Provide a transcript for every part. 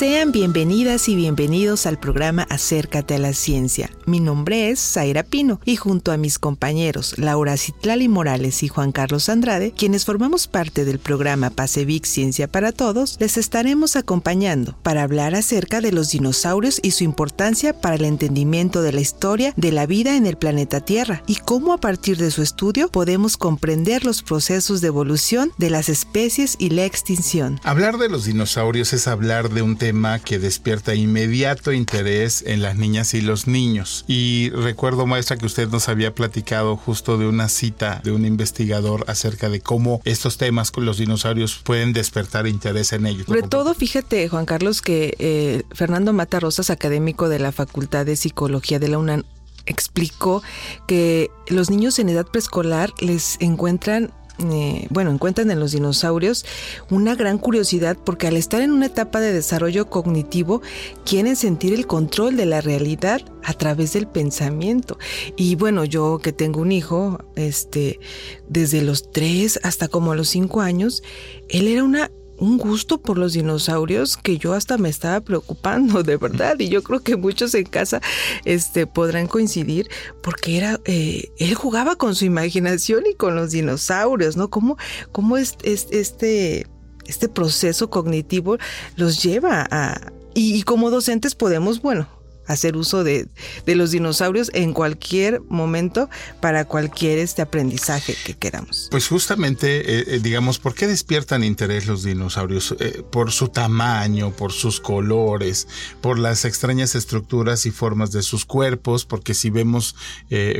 Sean bienvenidas y bienvenidos al programa Acércate a la Ciencia. Mi nombre es Zaira Pino y junto a mis compañeros Laura Citlali Morales y Juan Carlos Andrade, quienes formamos parte del programa Pasevic Ciencia para Todos, les estaremos acompañando para hablar acerca de los dinosaurios y su importancia para el entendimiento de la historia de la vida en el planeta Tierra y cómo a partir de su estudio podemos comprender los procesos de evolución de las especies y la extinción. Hablar de los dinosaurios es hablar de un tema que despierta inmediato interés en las niñas y los niños. Y recuerdo, maestra, que usted nos había platicado justo de una cita de un investigador acerca de cómo estos temas con los dinosaurios pueden despertar interés en ellos. Sobre todo, fíjate, Juan Carlos, que eh, Fernando Mata Rosas, académico de la Facultad de Psicología de la UNAM, explicó que los niños en edad preescolar les encuentran eh, bueno, encuentran en los dinosaurios una gran curiosidad porque al estar en una etapa de desarrollo cognitivo quieren sentir el control de la realidad a través del pensamiento. Y bueno, yo que tengo un hijo, este, desde los 3 hasta como los 5 años, él era una un gusto por los dinosaurios que yo hasta me estaba preocupando, de verdad. Y yo creo que muchos en casa este, podrán coincidir porque era, eh, él jugaba con su imaginación y con los dinosaurios, ¿no? ¿Cómo, cómo es, este, este proceso cognitivo los lleva a... y como docentes podemos, bueno, hacer uso de, los dinosaurios en cualquier momento para cualquier este aprendizaje que queramos. Pues justamente, eh, eh, digamos, ¿por qué despiertan interés los dinosaurios? Eh, por su tamaño, por sus colores, por las extrañas estructuras y formas de sus cuerpos, porque si vemos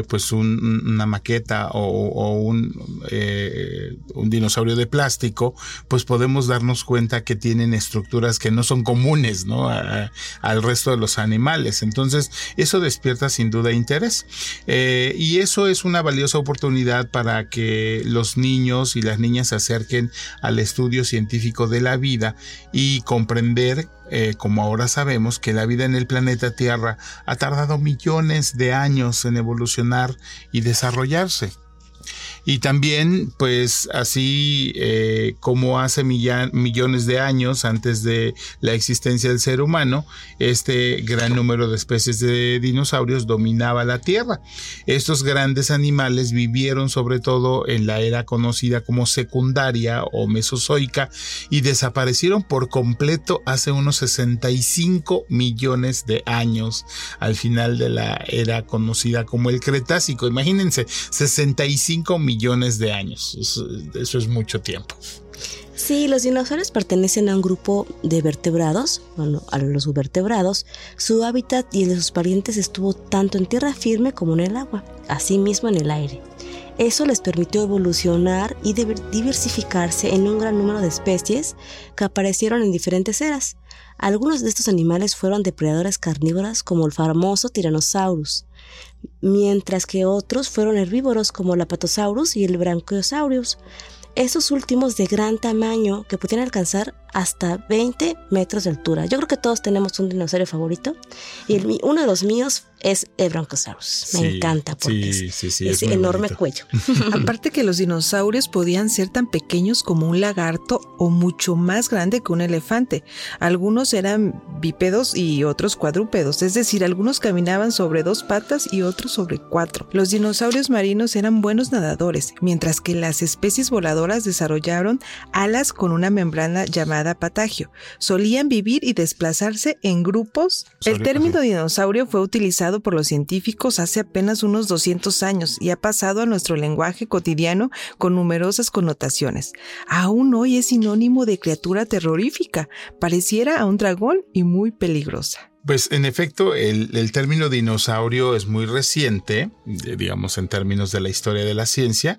pues una maqueta o, un, un dinosaurio de plástico, pues podemos darnos cuenta que tienen estructuras que no son comunes ¿no? al resto de los animales. Entonces, eso despierta sin duda interés. Eh, y eso es una valiosa oportunidad para que los niños y las niñas se acerquen al estudio científico de la vida y comprender eh, como ahora sabemos, que la vida en el planeta Tierra ha tardado millones de años en evolucionar y desarrollarse. Y también, pues así eh, como hace millones de años antes de la existencia del ser humano, este gran número de especies de dinosaurios dominaba la Tierra. Estos grandes animales vivieron sobre todo en la era conocida como secundaria o mesozoica y desaparecieron por completo hace unos 65 millones de años al final de la era conocida como el Cretácico. Imagínense, 65 millones millones de años. Eso, es mucho tiempo. Sí, los dinosaurios pertenecen a un grupo de vertebrados, bueno, a los vertebrados. Su hábitat y el de sus parientes estuvo tanto en tierra firme como en el agua, asimismo en el aire. Eso les permitió evolucionar y diversificarse en un gran número de especies que aparecieron en diferentes eras. Algunos de estos animales fueron depredadores carnívoros como el famoso Tyrannosaurus, mientras que otros fueron herbívoros como el Apatosaurus y el Brachiosaurus. Esos últimos de gran tamaño que pudieran alcanzar hasta 20 metros de altura. Yo creo que todos tenemos un dinosaurio favorito y uno de los míos es el Brontosaurus. Me encanta porque es, enorme cuello. Aparte que los dinosaurios podían ser tan pequeños como un lagarto o mucho más grande que un elefante. Algunos eran bípedos y otros cuadrúpedos, es decir, algunos caminaban sobre dos patas y otros sobre cuatro. Los dinosaurios marinos eran buenos nadadores, mientras que las especies voladoras desarrollaron alas con una membrana llamada patagio. Solían vivir y desplazarse en grupos. El término dinosaurio fue utilizado por los científicos hace apenas unos 200 años y ha pasado a nuestro lenguaje cotidiano con numerosas connotaciones. Aún hoy es sinónimo de criatura terrorífica, pareciera a un dragón y muy peligrosa. Pues en efecto, el, término dinosaurio es muy reciente, digamos en términos de la historia de la ciencia.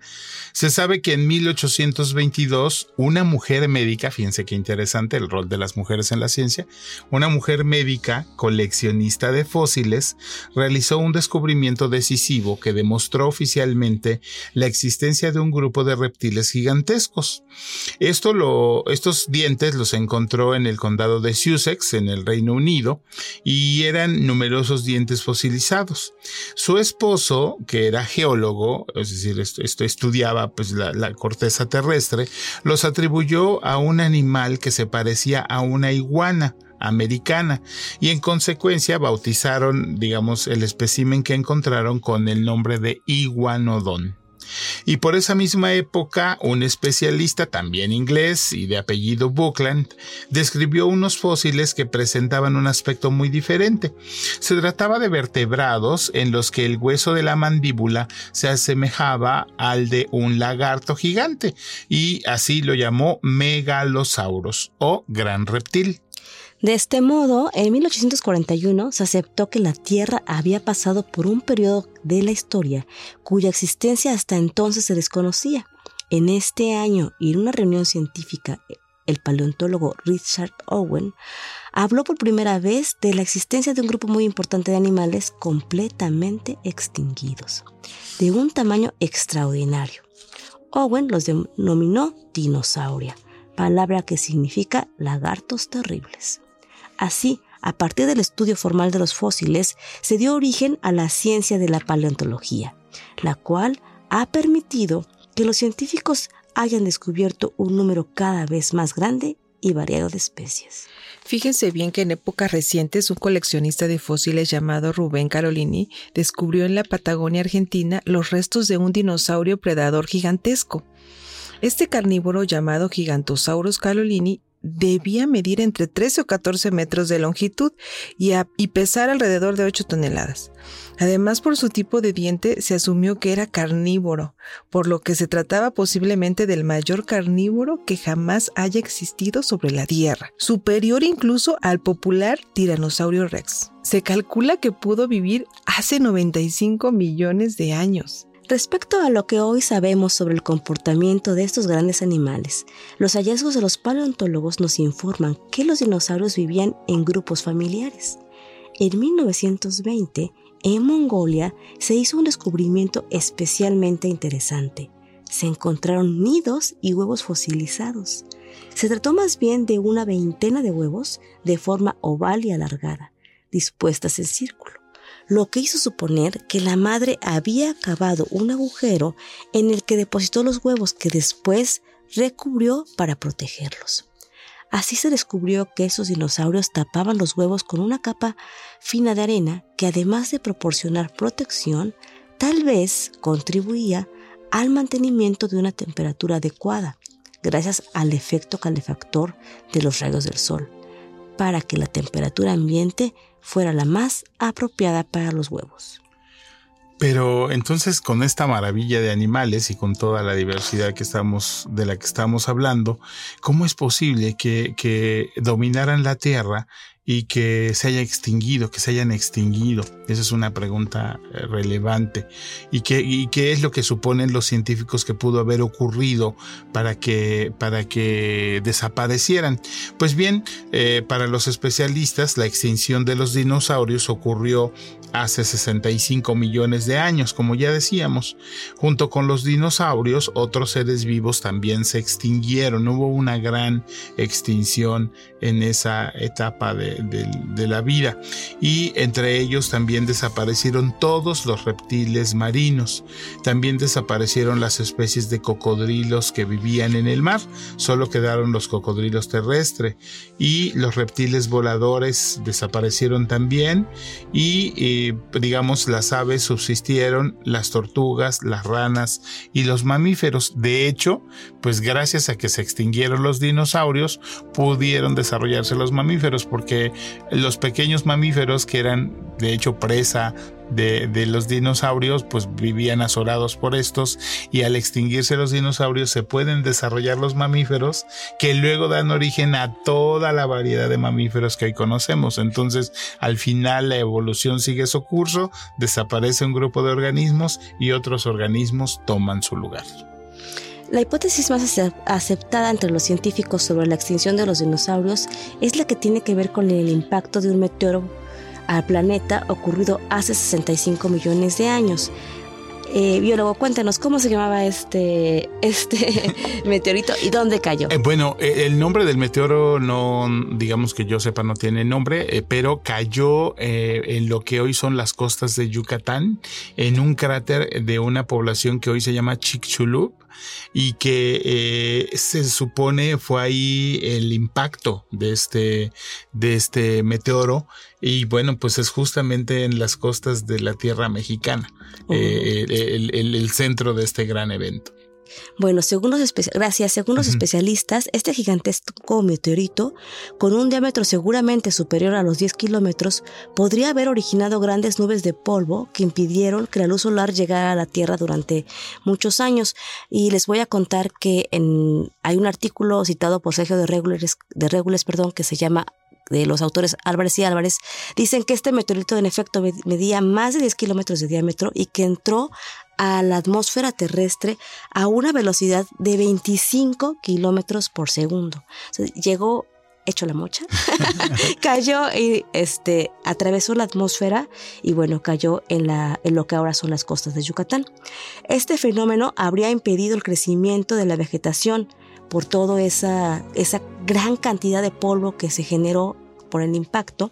Se sabe que en 1822 una mujer médica, fíjense qué interesante el rol de las mujeres en la ciencia, una mujer médica coleccionista de fósiles realizó un descubrimiento decisivo que demostró oficialmente la existencia de un grupo de reptiles gigantescos. Estos dientes los encontró en el condado de Sussex, en el Reino Unido, y eran numerosos dientes fosilizados. Su esposo, que era geólogo, es decir, esto, estudiaba pues, la, corteza terrestre, los atribuyó a un animal que se parecía a una iguana americana y en consecuencia bautizaron, digamos, el espécimen que encontraron con el nombre de iguanodón. Y por esa misma época, un especialista, también inglés y de apellido Buckland, describió unos fósiles que presentaban un aspecto muy diferente. Se trataba de vertebrados en los que el hueso de la mandíbula se asemejaba al de un lagarto gigante, y así lo llamó Megalosaurus o gran reptil. De este modo, en 1841 se aceptó que la Tierra había pasado por un periodo de la historia cuya existencia hasta entonces se desconocía. En este año y en una reunión científica, el paleontólogo Richard Owen habló por primera vez de la existencia de un grupo muy importante de animales completamente extinguidos, de un tamaño extraordinario. Owen los denominó dinosauria, palabra que significa lagartos terribles. Así, a partir del estudio formal de los fósiles, se dio origen a la ciencia de la paleontología, la cual ha permitido que los científicos hayan descubierto un número cada vez más grande y variado de especies. Fíjense bien que en épocas recientes un coleccionista de fósiles llamado Rubén Carolini descubrió en la Patagonia Argentina los restos de un dinosaurio predador gigantesco. Este carnívoro llamado Gigantosaurus carolini debía medir entre 13 o 14 metros de longitud y, pesar alrededor de 8 toneladas. Además, por su tipo de diente, se asumió que era carnívoro, por lo que se trataba posiblemente del mayor carnívoro que jamás haya existido sobre la Tierra, superior incluso al popular Tiranosaurio Rex. Se calcula que pudo vivir hace 95 millones de años. Respecto a lo que hoy sabemos sobre el comportamiento de estos grandes animales, los hallazgos de los paleontólogos nos informan que los dinosaurios vivían en grupos familiares. En 1920, en Mongolia, se hizo un descubrimiento especialmente interesante. Se encontraron nidos y huevos fosilizados. Se trató más bien de una veintena de huevos de forma oval y alargada, dispuestas en círculo lo que hizo suponer que la madre había cavado un agujero en el que depositó los huevos que después recubrió para protegerlos. Así se descubrió que esos dinosaurios tapaban los huevos con una capa fina de arena que además de proporcionar protección, tal vez contribuía al mantenimiento de una temperatura adecuada, gracias al efecto calefactor de los rayos del sol, para que la temperatura ambiente fuera la más apropiada para los huevos. Pero entonces con esta maravilla de animales y con toda la diversidad que estamos, de la que estamos hablando, ¿cómo es posible que, que dominaran la Tierra y que se haya extinguido, que se hayan extinguido? Esa es una pregunta eh, relevante. ¿Y qué, es lo que suponen los científicos que pudo haber ocurrido para que, para que desaparecieran? Pues bien, eh, para los especialistas, la extinción de los dinosaurios ocurrió hace 65 millones de años, como ya decíamos. Junto con los dinosaurios, otros seres vivos también se extinguieron. Hubo una gran extinción en esa etapa de, de la vida. Y entre ellos también desaparecieron todos los reptiles marinos. También desaparecieron las especies de cocodrilos que vivían en el mar. Solo quedaron los cocodrilos terrestres. Y los reptiles voladores desaparecieron también. Y eh, digamos las aves subsistieron, las tortugas, las ranas y los mamíferos. De hecho, pues gracias a que se extinguieron los dinosaurios, pudieron desarrollarse los mamíferos porque los pequeños mamíferos que eran de hecho presa de, de, los dinosaurios, pues vivían azorados por estos y al extinguirse los dinosaurios se pueden desarrollar los mamíferos que luego dan origen a toda la variedad de mamíferos que hoy conocemos. Entonces, al final la evolución sigue su curso, desaparece un grupo de organismos y otros organismos toman su lugar. La hipótesis más aceptada entre los científicos sobre la extinción de los dinosaurios es la que tiene que ver con el impacto de un meteoro al planeta ocurrido hace 65 millones de años. Eh, biólogo, cuéntanos cómo se llamaba este, este meteorito y dónde cayó. Eh, bueno, eh, el nombre del meteoro no, digamos que yo sepa, no tiene nombre, pero cayó en lo que hoy son las costas de Yucatán, en un cráter de una población que hoy se llama Chicxulub y que eh, se supone fue ahí el impacto de este, de este meteoro y bueno, pues es justamente en las costas de la tierra mexicana, oh. eh, el centro de este gran evento. Bueno, según los gracias, según los especialistas, este gigantesco meteorito, con un diámetro seguramente superior a los 10 kilómetros, podría haber originado grandes nubes de polvo que impidieron que la luz solar llegara a la Tierra durante muchos años. Y les voy a contar que en, hay un artículo citado por Sergio de Regules, de Regules perdón, que se llama de los autores Álvarez y Álvarez, dicen que este meteorito en efecto medía más de 10 kilómetros de diámetro y que entró a la atmósfera terrestre a una velocidad de 25 kilómetros por segundo. llegó hecho la mocha, cayó y este, atravesó la atmósfera y bueno, cayó en, la, en lo que ahora son las costas de Yucatán. Este fenómeno habría impedido el crecimiento de la vegetación por toda esa, esa gran cantidad de polvo que se generó por el impacto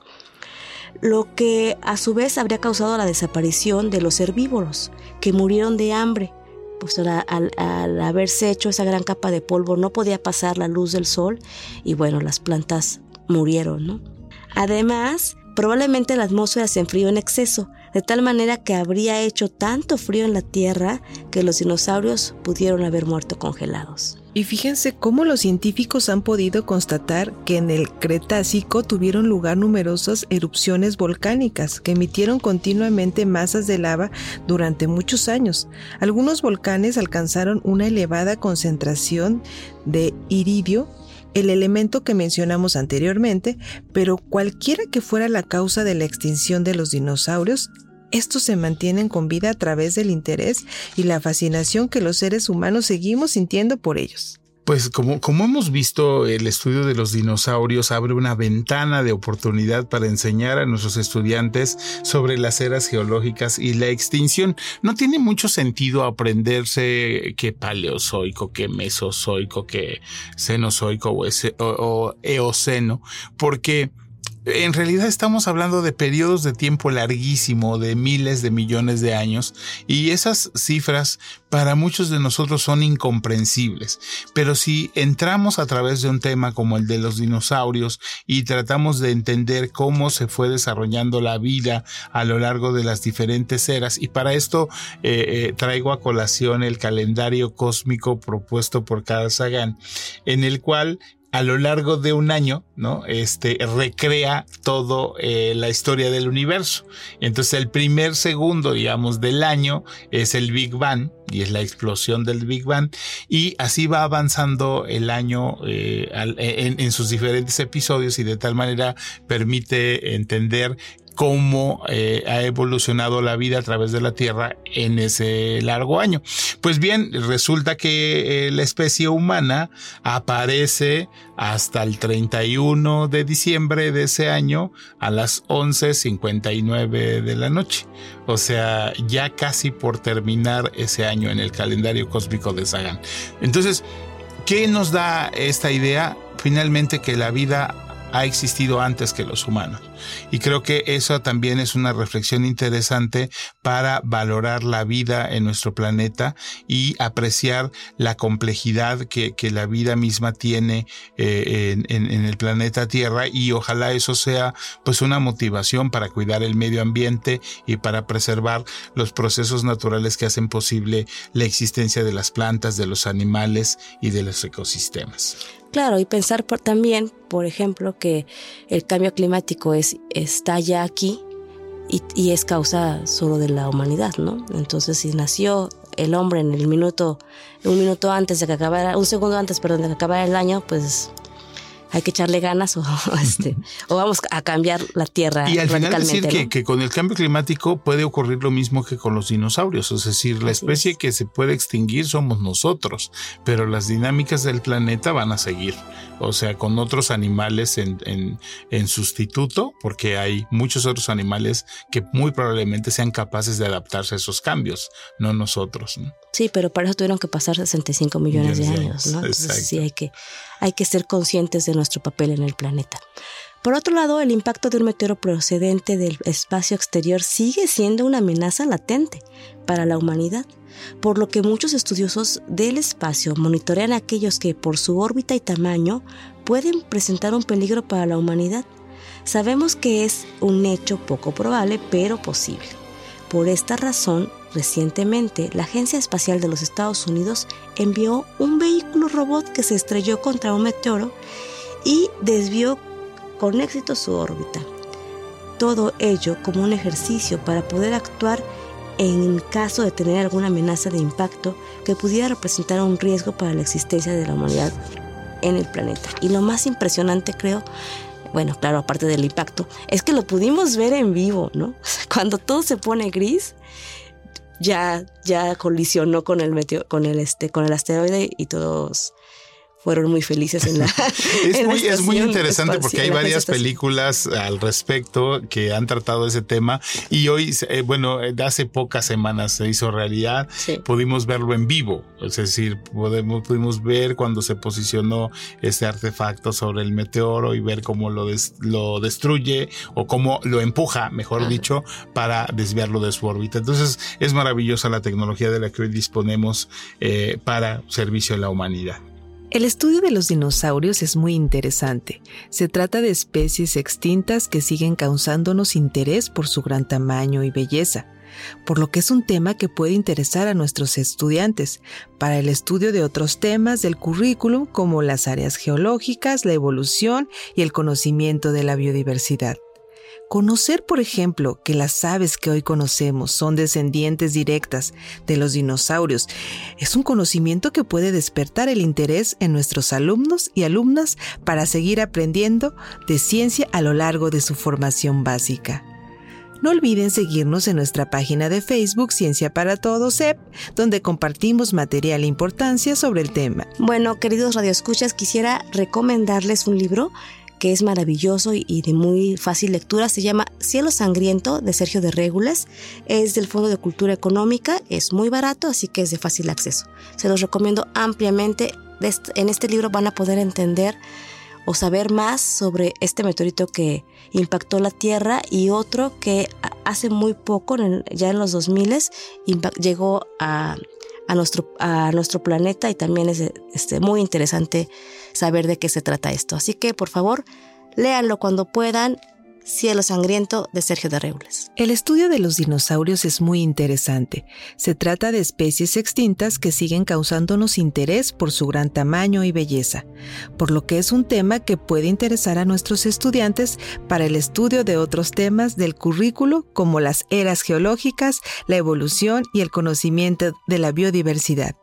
lo que a su vez habría causado la desaparición de los herbívoros, que murieron de hambre, pues al, haberse hecho esa gran capa de polvo no podía pasar la luz del sol y bueno, las plantas murieron, ¿no? Además, probablemente la atmósfera se enfrió en exceso, de tal manera que habría hecho tanto frío en la Tierra que los dinosaurios pudieron haber muerto congelados. Y fíjense cómo los científicos han podido constatar que en el Cretácico tuvieron lugar numerosas erupciones volcánicas que emitieron continuamente masas de lava durante muchos años. Algunos volcanes alcanzaron una elevada concentración de iridio el elemento que mencionamos anteriormente, pero cualquiera que fuera la causa de la extinción de los dinosaurios, estos se mantienen con vida a través del interés y la fascinación que los seres humanos seguimos sintiendo por ellos. Pues como, como hemos visto, el estudio de los dinosaurios abre una ventana de oportunidad para enseñar a nuestros estudiantes sobre las eras geológicas y la extinción. No tiene mucho sentido aprenderse qué paleozoico, qué mesozoico, qué cenozoico o eoceno, porque en realidad estamos hablando de periodos de tiempo larguísimo, de miles de millones de años, y esas cifras para muchos de nosotros son incomprensibles. Pero si entramos a través de un tema como el de los dinosaurios y tratamos de entender cómo se fue desarrollando la vida a lo largo de las diferentes eras, y para esto eh, eh, traigo a colación el calendario cósmico propuesto por Carl Sagan, en el cual a lo largo de un año, ¿no? Este recrea todo eh, la historia del universo. Entonces el primer segundo, digamos, del año es el Big Bang y es la explosión del Big Bang y así va avanzando el año eh, en sus diferentes episodios y de tal manera permite entender cómo eh, ha evolucionado la vida a través de la Tierra en ese largo año. Pues bien, resulta que eh, la especie humana aparece hasta el 31 de diciembre de ese año a las 11.59 de la noche. O sea, ya casi por terminar ese año en el calendario cósmico de Sagan. Entonces, ¿qué nos da esta idea? Finalmente que la vida ha existido antes que los humanos. Y creo que eso también es una reflexión interesante para valorar la vida en nuestro planeta y apreciar la complejidad que, la vida misma tiene eh, en, el planeta Tierra y ojalá eso sea pues una motivación para cuidar el medio ambiente y para preservar los procesos naturales que hacen posible la existencia de las plantas, de los animales y de los ecosistemas. Claro, y pensar también, por ejemplo, que el cambio climático es, está ya aquí y, es causa solo de la humanidad, ¿no? Entonces, si nació el hombre en el minuto, un minuto antes de que acabara, un segundo antes, perdón, de que acabara el año, pues hay que echarle ganas o, este, o vamos a cambiar la tierra. Y al final decir que, con el cambio climático puede ocurrir lo mismo que con los dinosaurios, es decir, la especie que se puede extinguir somos nosotros, pero las dinámicas del planeta van a seguir, o sea, con otros animales en, en, en sustituto, porque hay muchos otros animales que muy probablemente sean capaces de adaptarse a esos cambios, no nosotros. Sí, pero para eso tuvieron que pasar 65 millones, de años, ¿no? Entonces sí hay que, hay que ser conscientes de nuestro papel en el planeta. Por otro lado, el impacto de un meteoro procedente del espacio exterior sigue siendo una amenaza latente para la humanidad, por lo que muchos estudiosos del espacio monitorean a aquellos que por su órbita y tamaño pueden presentar un peligro para la humanidad. Sabemos que es un hecho poco probable, pero posible. Por esta razón, Recientemente, la Agencia Espacial de los Estados Unidos envió un vehículo robot que se estrelló contra un meteoro y desvió con éxito su órbita. Todo ello como un ejercicio para poder actuar en caso de tener alguna amenaza de impacto que pudiera representar un riesgo para la existencia de la humanidad en el planeta. Y lo más impresionante creo, bueno, claro, aparte del impacto, es que lo pudimos ver en vivo, ¿no? Cuando todo se pone gris, ya, ya colisionó con el meteo, con el este, con el asteroide y todos fueron muy felices en la. es, muy, es muy interesante porque hay varias películas al respecto que han tratado ese tema y hoy, eh, bueno, hace pocas semanas se hizo realidad, pudimos verlo en vivo, es decir, podemos, pudimos ver cuando se posicionó este artefacto sobre el meteoro y ver cómo lo, lo destruye o cómo lo empuja, mejor dicho, para desviarlo de su órbita. Entonces es maravillosa la tecnología de la que hoy disponemos eh, para servicio a la humanidad. El estudio de los dinosaurios es muy interesante. Se trata de especies extintas que siguen causándonos interés por su gran tamaño y belleza, por lo que es un tema que puede interesar a nuestros estudiantes para el estudio de otros temas del currículum como las áreas geológicas, la evolución y el conocimiento de la biodiversidad. Conocer, por ejemplo, que las aves que hoy conocemos son descendientes directas de los dinosaurios es un conocimiento que puede despertar el interés en nuestros alumnos y alumnas para seguir aprendiendo de ciencia a lo largo de su formación básica. No olviden seguirnos en nuestra página de Facebook Ciencia para Todos EP, donde compartimos material e importancia sobre el tema. Bueno, queridos radioescuchas, quisiera recomendarles un libro que es maravilloso y de muy fácil lectura. Se llama Cielo Sangriento de Sergio de Régulas. Es del Fondo de Cultura Económica, es muy barato, así que es de fácil acceso. Se los recomiendo ampliamente. En este libro van a poder entender o saber más sobre este meteorito que impactó la Tierra y otro que hace muy poco, ya en los 2000, llegó a a nuestro, a nuestro planeta y también es este, muy interesante saber de qué se trata esto. Así que por favor, léanlo cuando puedan Cielo Sangriento de Sergio de Reules. El estudio de los dinosaurios es muy interesante. Se trata de especies extintas que siguen causándonos interés por su gran tamaño y belleza, por lo que es un tema que puede interesar a nuestros estudiantes para el estudio de otros temas del currículo como las eras geológicas, la evolución y el conocimiento de la biodiversidad.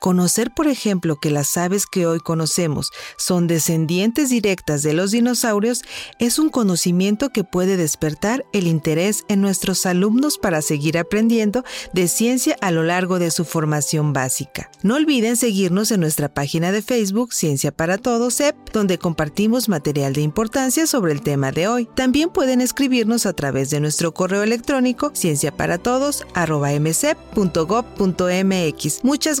Conocer, por ejemplo, que las aves que hoy conocemos son descendientes directas de los dinosaurios es un conocimiento que puede despertar el interés en nuestros alumnos para seguir aprendiendo de ciencia a lo largo de su formación básica. No olviden seguirnos en nuestra página de Facebook Ciencia para Todos EP, donde compartimos material de importancia sobre el tema de hoy. También pueden escribirnos a través de nuestro correo electrónico cienciaparatodos.msep.gov.mx. Muchas